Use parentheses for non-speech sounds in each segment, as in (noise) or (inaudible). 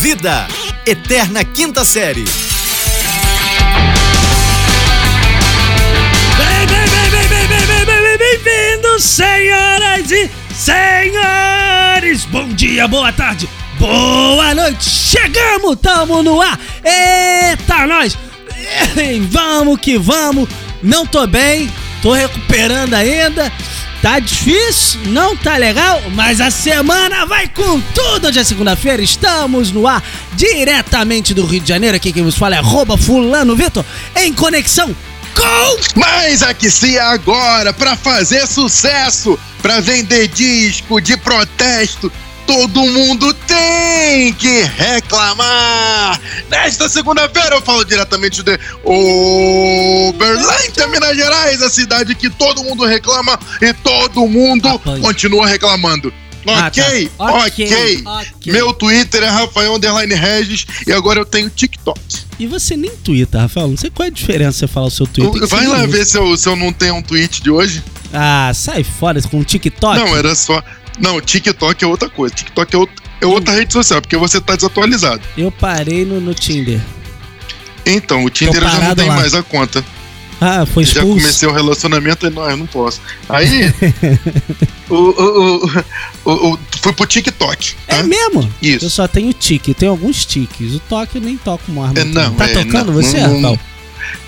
Vida, Eterna Quinta Série. Bem, bem, bem, bem, bem, bem, bem, bem, bem, bem-vindos, senhoras e senhores! Bom dia, boa tarde, boa noite! Chegamos, tamo no ar! Eita, nós! Vamos que vamos! Não tô bem, tô recuperando ainda. Tá difícil, não tá legal, mas a semana vai com tudo. Hoje é segunda-feira, estamos no ar diretamente do Rio de Janeiro. Aqui quem vos fala é arroba fulano Vitor, em conexão com... Mas aqui se agora para fazer sucesso, para vender disco de protesto, todo mundo tem que reclamar. Nesta segunda-feira eu falo diretamente de Uberlândia, Minas Gerais, a cidade que todo mundo reclama e todo mundo Rapaz. continua reclamando. Ah, Ok, tá. ok. Ok, ok. Meu Twitter é Rafael Underline Regis e agora eu tenho TikTok. E você nem twitta, Rafael. Não sei qual é a diferença você falar o seu Twitter. Vai lá ver se eu, se eu não tenho um tweet de hoje. Ah, sai fora com o TikTok. Não, era só. Não, TikTok é outra coisa. TikTok é, é outra rede social, porque você tá desatualizado. Eu parei no, no Tinder. Então, o Tinder eu já não tenho lá. mais a conta. Ah, foi Já expulso. comecei o relacionamento e não, eu não posso. Aí. (laughs) o, o, o, o- o- fui pro TikTok. É tá? mesmo? Isso. Eu só tenho tique, eu tenho alguns tiques. O toque eu nem toco mais. É, não, tá é, tocando não, você, não, Rafael?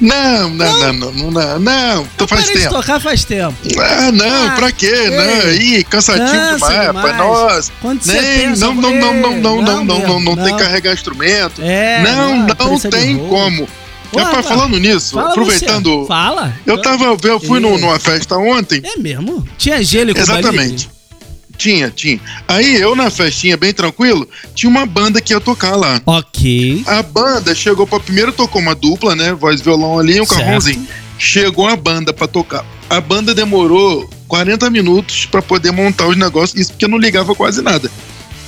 Não, não, não, não, não, não, não, faz parei de tempo. tocar faz tempo. Ah, não, Ah, pra quê? Não, ih, cansativo Cansa demais, demais. Nossa. Quando Nem, não, não, não, não, não, não, não, não, não, tem que carregar instrumento. É, não, não, tem como. Rapaz, falando nisso, aproveitando. Fala. Eu tava, eu fui numa festa ontem. É mesmo? Tinha gelo e Exatamente. Tinha, tinha. Aí eu na festinha, bem tranquilo, tinha uma banda que ia tocar lá. Ok. A banda chegou pra. Primeiro tocou uma dupla, né? Voz e violão ali, um carrãozinho. Chegou a banda pra tocar. A banda demorou 40 minutos pra poder montar os negócios, isso porque não ligava quase nada.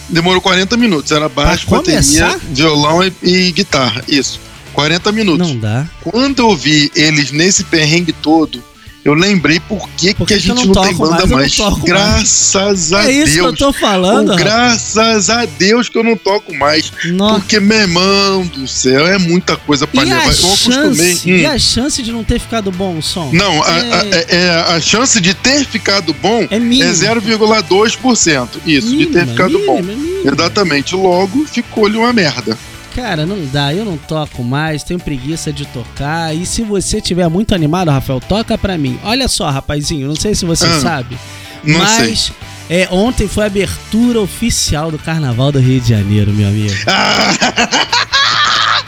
Demorou 40 minutos. Era baixo, Pra bateria, começar? violão e, e guitarra. Isso. 40 minutos. Não dá. Quando eu vi eles nesse perrengue todo, eu lembrei por que, que a gente não não, tem banda mais? Mais. toco mais. Graças a é isso que eu Deus. tô falando. Oh, graças a Deus que eu não toco mais. Nossa. Porque, meu irmão do céu, é muita coisa pra E levar. a, Eu acostumei. Hum. e a chance de não ter ficado bom o som? Não, a, a- É. é- é- a chance de ter ficado bom É mínimo. é 0,2%. Isso, de ter Mínima, ficado bom. mínima, mínima. Exatamente. Logo, ficou-lhe uma merda. Cara, não dá, eu não toco mais, tenho preguiça de tocar. E se você tiver muito animado, Rafael, toca pra mim. Olha só, rapazinho, não sei se você Ah, sabe, mas é, ontem foi a abertura oficial do Carnaval do Rio de Janeiro, meu amigo. Ah,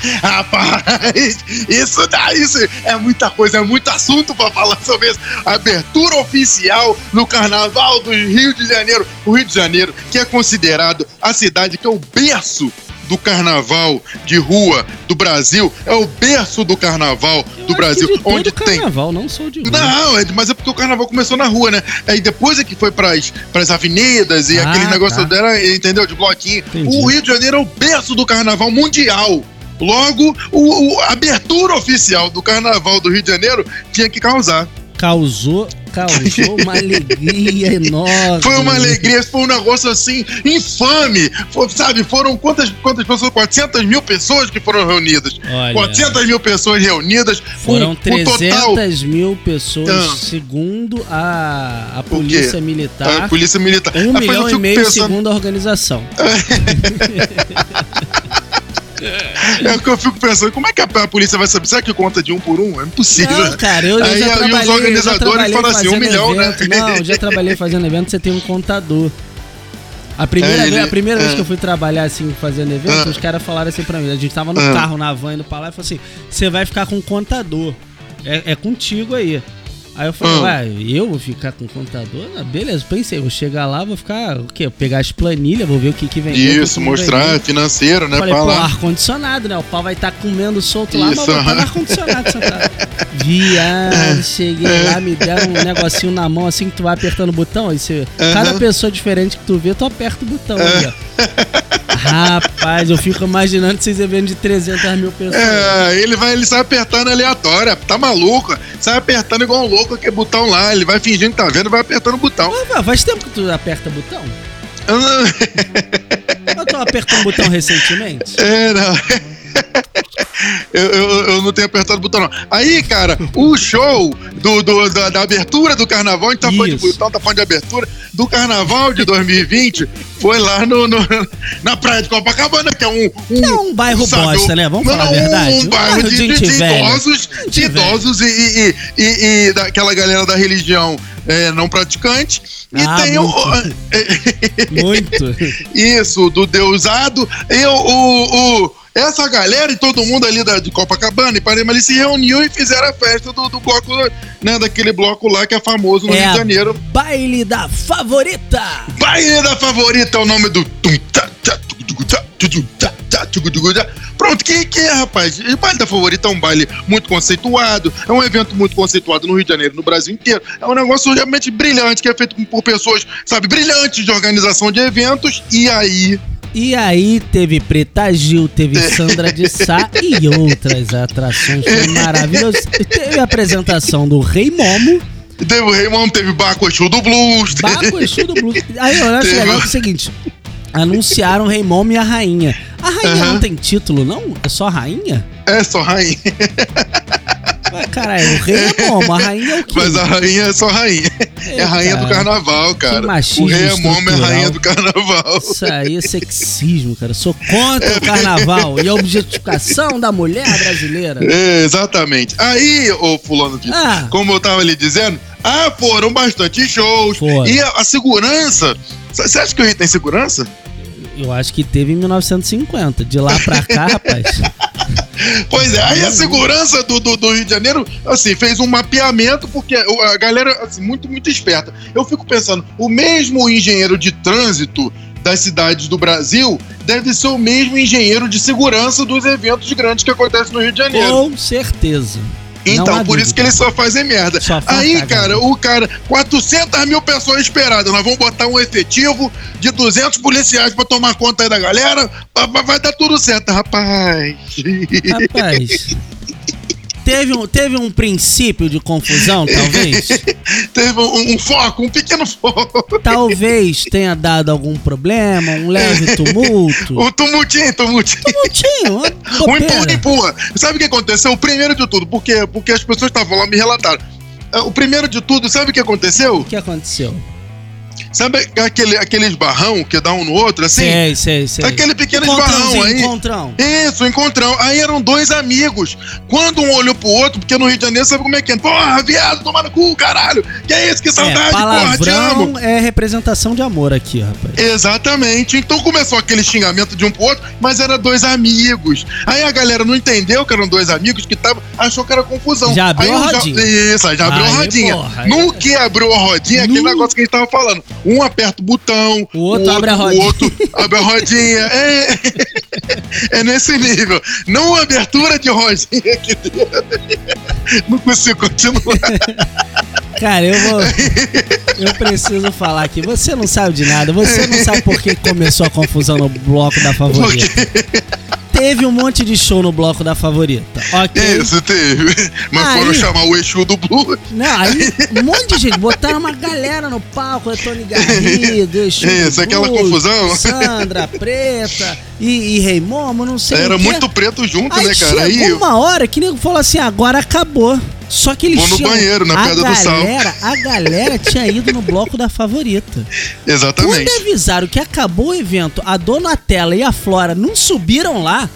(laughs) Rapaz, isso dá, isso é muita coisa, é muito assunto pra falar sobre isso. Abertura oficial no Carnaval do Rio de Janeiro. O Rio de Janeiro, que é considerado a cidade que é o berço do carnaval de rua do Brasil, é o berço do carnaval Eu do Brasil, que de todo onde tem Carnaval, não sou de rua. não, é, mas é porque o carnaval começou na rua, né? Aí depois é que foi pras, pras avenidas e Ah, aquele negócio tá. dela, entendeu? De bloquinho. Entendi. O Rio de Janeiro é o berço do carnaval mundial. Logo, o, o- a abertura oficial do carnaval do Rio de Janeiro tinha que causar. Causou, causou uma alegria enorme. Foi uma alegria, foi um negócio assim, infame. Foi, sabe, foram quantas, quantas pessoas? 400 mil pessoas que foram reunidas. Olha, 400 mil pessoas reunidas. Foram um, 300 mil pessoas, Ah. segundo a, a? Polícia Militar. A polícia militar. Um Rapaz, milhão e meio pensando- segundo a organização. (laughs) (laughs) É o que eu fico pensando, como é que a, a polícia vai saber? Será que conta de um por um? É impossível. Não, cara, eu, eu Aí, já aí os trabalhei, eu já organizadores falam assim, um fazendo milhão, né? evento. Não, eu já trabalhei fazendo evento, você tem um contador. A primeira, É, vez, ele- a primeira vez é. que eu fui trabalhar assim, fazendo evento, Ah. os caras falaram assim pra mim, a gente tava no Ah. carro na van indo pra lá e falou assim, você vai ficar com um contador. É, é contigo aí. Aí eu falei, Ah. ué, eu vou ficar com contador? Ah, beleza, pensei, vou chegar lá, vou ficar, o quê? Pegar as planilhas, vou ver o que que vem. Isso, mostrar financeiro, né? Falei, pô, Falar. ar-condicionado, né? O pau vai estar comendo solto lá, mas Isso, vou estar no aham. ar-condicionado sentado. (laughs) Viado, cheguei lá, me deram um negocinho na mão assim que tu vai apertando o botão. Aí você, cada Aham. pessoa diferente que tu vê, tu aperta o botão ali, ó. (laughs) Rapaz, eu fico imaginando esses eventos de 300 mil pessoas. É, ele vai, ele sai apertando aleatória, tá maluco? Sai apertando igual um louco aquele botão lá, ele vai fingindo que tá vendo vai apertando o botão. Ah, faz tempo que tu aperta botão? Eu tô apertando um botão recentemente? (laughs) É, não. (laughs) Eu, eu, eu, não tenho apertado o botão, não. Aí, cara, o show do, do da, da, abertura do carnaval, a gente tá falando de botão, tá falando de abertura, do carnaval de 2020 foi lá no, no, na praia de Copacabana, que é um. um é um bairro sabe, bosta, né? Vamos falar a verdade. Um, um bairro, bairro de, de, de, idosos, de idosos e, e, e, e, daquela galera da religião é, não praticante. E ah, tem muito. o. (laughs) muito. (laughs) Isso, do deusado. E o, o, o essa galera e todo mundo ali da, de Copacabana e Parema ali se reuniu e fizeram a festa do, do bloco, né? Daquele bloco lá que é famoso no é Rio de Janeiro. Baile da Favorita! Baile da Favorita é o nome do. Pronto, que, que é, rapaz? O baile da favorita é um baile muito conceituado, é um evento muito conceituado no Rio de Janeiro, no Brasil inteiro. É um negócio realmente brilhante, que é feito por pessoas, sabe, brilhantes de organização de eventos. E aí, e aí teve Preta Gil, teve (laughs) Sandra de Sá e outras atrações maravilhosas. Teve a apresentação do Rei Momo. Teve o Rei Momo, teve Baco Exu do Blues. Baco Exu do Blues. Aí acho teve... legal que é o seguinte, anunciaram o Rei Momo e a Rainha. A Rainha uhum. não tem título, não? É só Rainha? É só Rainha. (laughs) Caralho, o rei é bom, a rainha é o quê? Mas a rainha é só rainha. É, é a rainha cara, do carnaval, cara. O rei é momo, é a rainha do carnaval. Isso aí é sexismo, cara. Sou contra é, o carnaval e a objetificação da mulher brasileira. É, exatamente. Aí, ô fulano, de, ah. como eu tava lhe dizendo, ah, foram bastante shows. Foram. E a, a segurança. Você acha que o rei tem segurança? Eu acho que teve em 1950. De lá pra cá, rapaz. (laughs) Pois é, aí a segurança do, do, do, Rio de Janeiro, assim, fez um mapeamento, porque a galera, assim, muito, muito esperta. Eu fico pensando, o mesmo engenheiro de trânsito das cidades do Brasil deve ser o mesmo engenheiro de segurança dos eventos grandes que acontecem no Rio de Janeiro. Com certeza. Então, por isso que eles só fazem merda. Só Aí, cara, o cara, 400 mil pessoas esperadas. Nós vamos botar um efetivo de 200 policiais pra tomar conta aí da galera. Vai dar tudo certo, rapaz. Rapaz. (laughs) teve um, teve um princípio de confusão, (laughs) talvez? teve um, um, foco, um pequeno foco. Talvez tenha dado algum problema, um leve (laughs) tumulto. um tumultinho, tumultinho. Tumultinho, (laughs) um empurra, empurra. Sabe o que aconteceu? O primeiro de tudo, porque, porque as pessoas estavam lá me relataram. É, o primeiro de tudo, sabe o que aconteceu? O que aconteceu? Sabe aquele, aquele esbarrão que dá um no outro, assim? Sei, sei, sei. Aquele pequeno esbarrão aí. Encontrão. Isso, encontrão. Aí eram dois amigos. Quando um olhou pro outro, porque no Rio de Janeiro sabe como é que é? Porra, viado, toma no cu, caralho. Que é isso, que saudade, é, porra, te amo. é representação de amor aqui, rapaz. Exatamente. Então começou aquele xingamento de um pro outro, mas era dois amigos. Aí a galera não entendeu que eram dois amigos que estavam, achou que era confusão. Já abriu aí a rodinha. Já, isso, já abriu aí, a rodinha. Porra, no que abriu a rodinha, no... aquele negócio que a gente tava falando. Um aperta o botão, o outro, o outro abre a rodinha. O outro abre a rodinha. É, é nesse nível. Não abertura de rodinha que Não consigo continuar. (laughs) Cara, eu vou. Eu preciso falar aqui. Você não sabe de nada. Você não sabe por que começou a confusão no bloco da favorita (laughs) teve um monte de show no bloco da favorita. Ok. Isso, teve. Mas aí, foram chamar o Exu do Blue. Não, aí um monte de gente. Botaram uma galera no palco, é Tony Garrido, Exu. Isso, aquela confusão. Sandra, Preta e, e Rei Momo, não sei. Era muito preto junto, aí né, cara? Aí uma hora que nego falou assim: agora acabou. Só que eles Vou no tinham, banheiro, na pedra galera, do sal. A galera tinha ido no bloco da favorita. (laughs) Exatamente. Quando avisaram que acabou o evento, a Donatella e a Flora não subiram lá,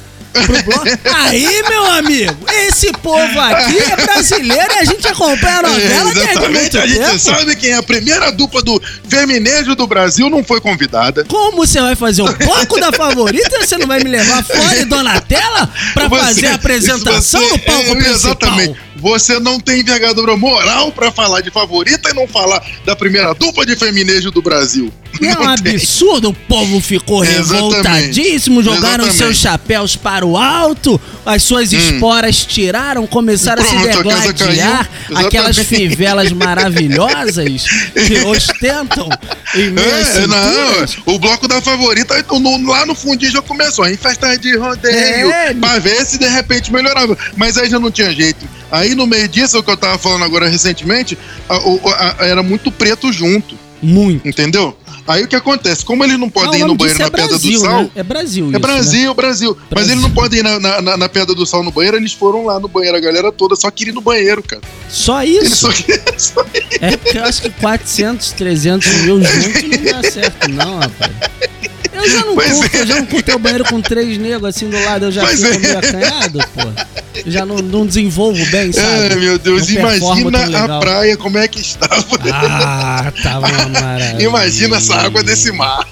Aí, meu amigo, esse povo aqui é brasileiro e a gente acompanha a novela é, Exatamente, a gente tempo. sabe quem é a primeira dupla do feminejo do Brasil não foi convidada. Como você vai fazer o bloco da favorita você não vai me levar fora e Donatella pra você, fazer a apresentação você, no palco é, principal? Exatamente. Você não tem envergadura moral pra falar de favorita e não falar da primeira dupla de feminejo do Brasil. É um absurdo, o povo ficou revoltadíssimo, jogaram Exatamente. seus chapéus para o alto, as suas hum. esporas tiraram, começaram Pronto, a se degladiar, aquelas fivelas maravilhosas (laughs) que ostentam é, não, o bloco da favorita lá no fundinho já começou, em festa de rodeio, é, pra ver se de repente melhorava. Mas aí já não tinha jeito. Aí no meio disso, o que eu tava falando agora recentemente, a, a, a, era muito preto junto. Muito. Entendeu? Aí o que acontece? Como eles não podem o ir no banheiro disso na é Pedra Brasil, do Sal. né? É Brasil É isso, né? Brasil, Brasil. Mas Brasil. eles não podem ir na, na, na- Pedra do Sal no banheiro, eles foram lá no banheiro, a galera toda só queria ir no banheiro, cara. Só isso? só (laughs) só- É porque eu acho que 400, 300 mil juntos não dá certo, não, rapaz. Eu já não Pois curto, é. eu já não curto o banheiro com três negros assim do lado, eu já Pois fico é. meio acanhado, pô. Eu já não, não desenvolvo bem, sabe? Ai, meu Deus, Não imagina a praia como é que estava. Ah, tava uma maravilha. Imagina essa água desse mar.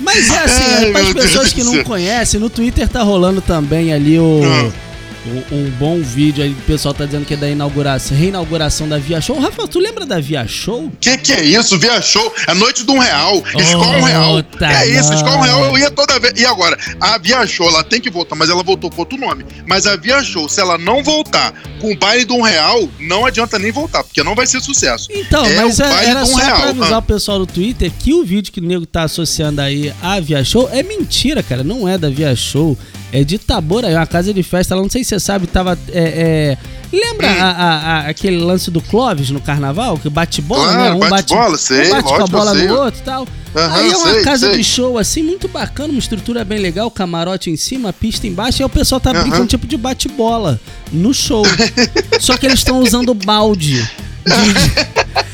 Mas é assim, Ai, é para as Deus pessoas do que não conhecem, no Twitter tá rolando também ali o. Ah. O- Um bom vídeo aí, o pessoal tá dizendo que é da inauguração, reinauguração da Via Show. Rafael, tu lembra da Via Show? Que que é isso? Via show, a noite de um real, escola um real. Puta É isso, escola um real, eu ia toda vez. E agora, a Via Show, ela tem que voltar, mas ela voltou com outro nome. Mas a Via Show, se ela não voltar com o baile de um real, não adianta nem voltar, porque não vai ser sucesso. Então, É mas é- era um só real, pra avisar ah. o pessoal do Twitter que o vídeo que o nego tá associando aí à Via Show é mentira, cara. Não é da Via Show. É de Itaboraí, uma casa de festa. Não sei se você sabe, tava. é, é, Lembra Hum. a- a- a- aquele lance do Clóvis no carnaval? Que bate bola, Claro, né? Um bate bola, sei, um bate com a bola sei. no outro e tal. Aham, Aí é uma sei, casa sei. de show assim, muito bacana, uma estrutura bem legal, camarote em cima, pista embaixo, e aí o pessoal tá Aham. brincando tipo de bate-bola no show. (laughs) Só que eles estão usando balde. de- (laughs) é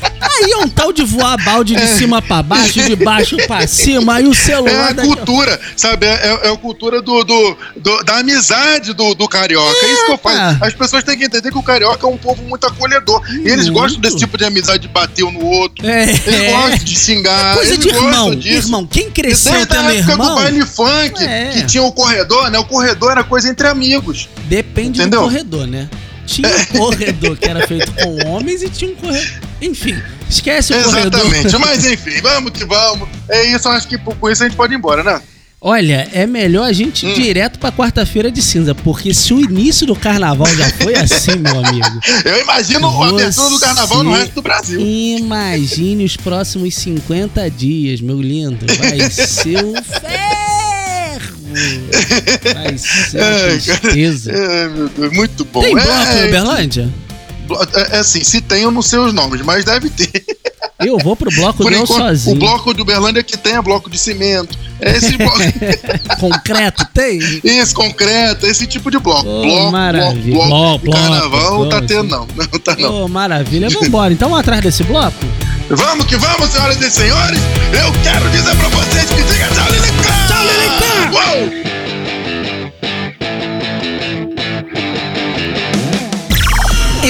tal de voar balde de cima pra baixo, de baixo pra cima, aí o É celular a daqui- cultura, sabe? É, é- é a cultura do, do- do- da amizade do, do carioca. É isso que eu falo. As pessoas têm que entender que o carioca é um povo muito acolhedor. E eles gostam desse tipo de amizade de bater um no outro. É, Eles é. gostam de xingar. Coisa eles de irmão, disso. irmão. Quem cresceu Desde a tendo época do irmão, baile funk, É. que tinha o corredor, né? O corredor era coisa entre amigos. depende Entendeu? do corredor, né? Tinha um (laughs) corredor que era feito com homens e tinha um corredor. Enfim, esquece o corredor. Exatamente. Mas enfim, vamos que vamos. É isso, acho que com isso a gente pode ir embora, né? Olha, é melhor a gente ir Hum. direto pra quarta-feira de cinza, porque se o início do carnaval já foi assim, meu amigo. (laughs) Eu imagino a abertura do carnaval no resto do Brasil. Imagine os próximos 50 dias, meu lindo. Vai ser um ferro. Vai ser uma (laughs) Ai, cara. tristeza. É, meu Deus, muito bom. Tem é, bloco em Uberlândia? É, é assim, se tem, eu não sei os nomes, mas deve ter. (laughs) Eu vou pro bloco Por não enquanto, sozinho. o bloco de Uberlândia que tem é bloco de cimento. É esse bloco. (laughs) Concreto tem? esse concreto, esse tipo de bloco. Ô, bloco, maravilha. bloco, bloco. Bloco, Carnaval bloco, tá tendo, não. (laughs) Não tá não. Ô, maravilha. Vambora. Então vamos atrás desse bloco? Vamos que vamos, senhoras e senhores. Eu quero dizer pra vocês que diga tchau, Lilica! Tchau, Lilica! Uou!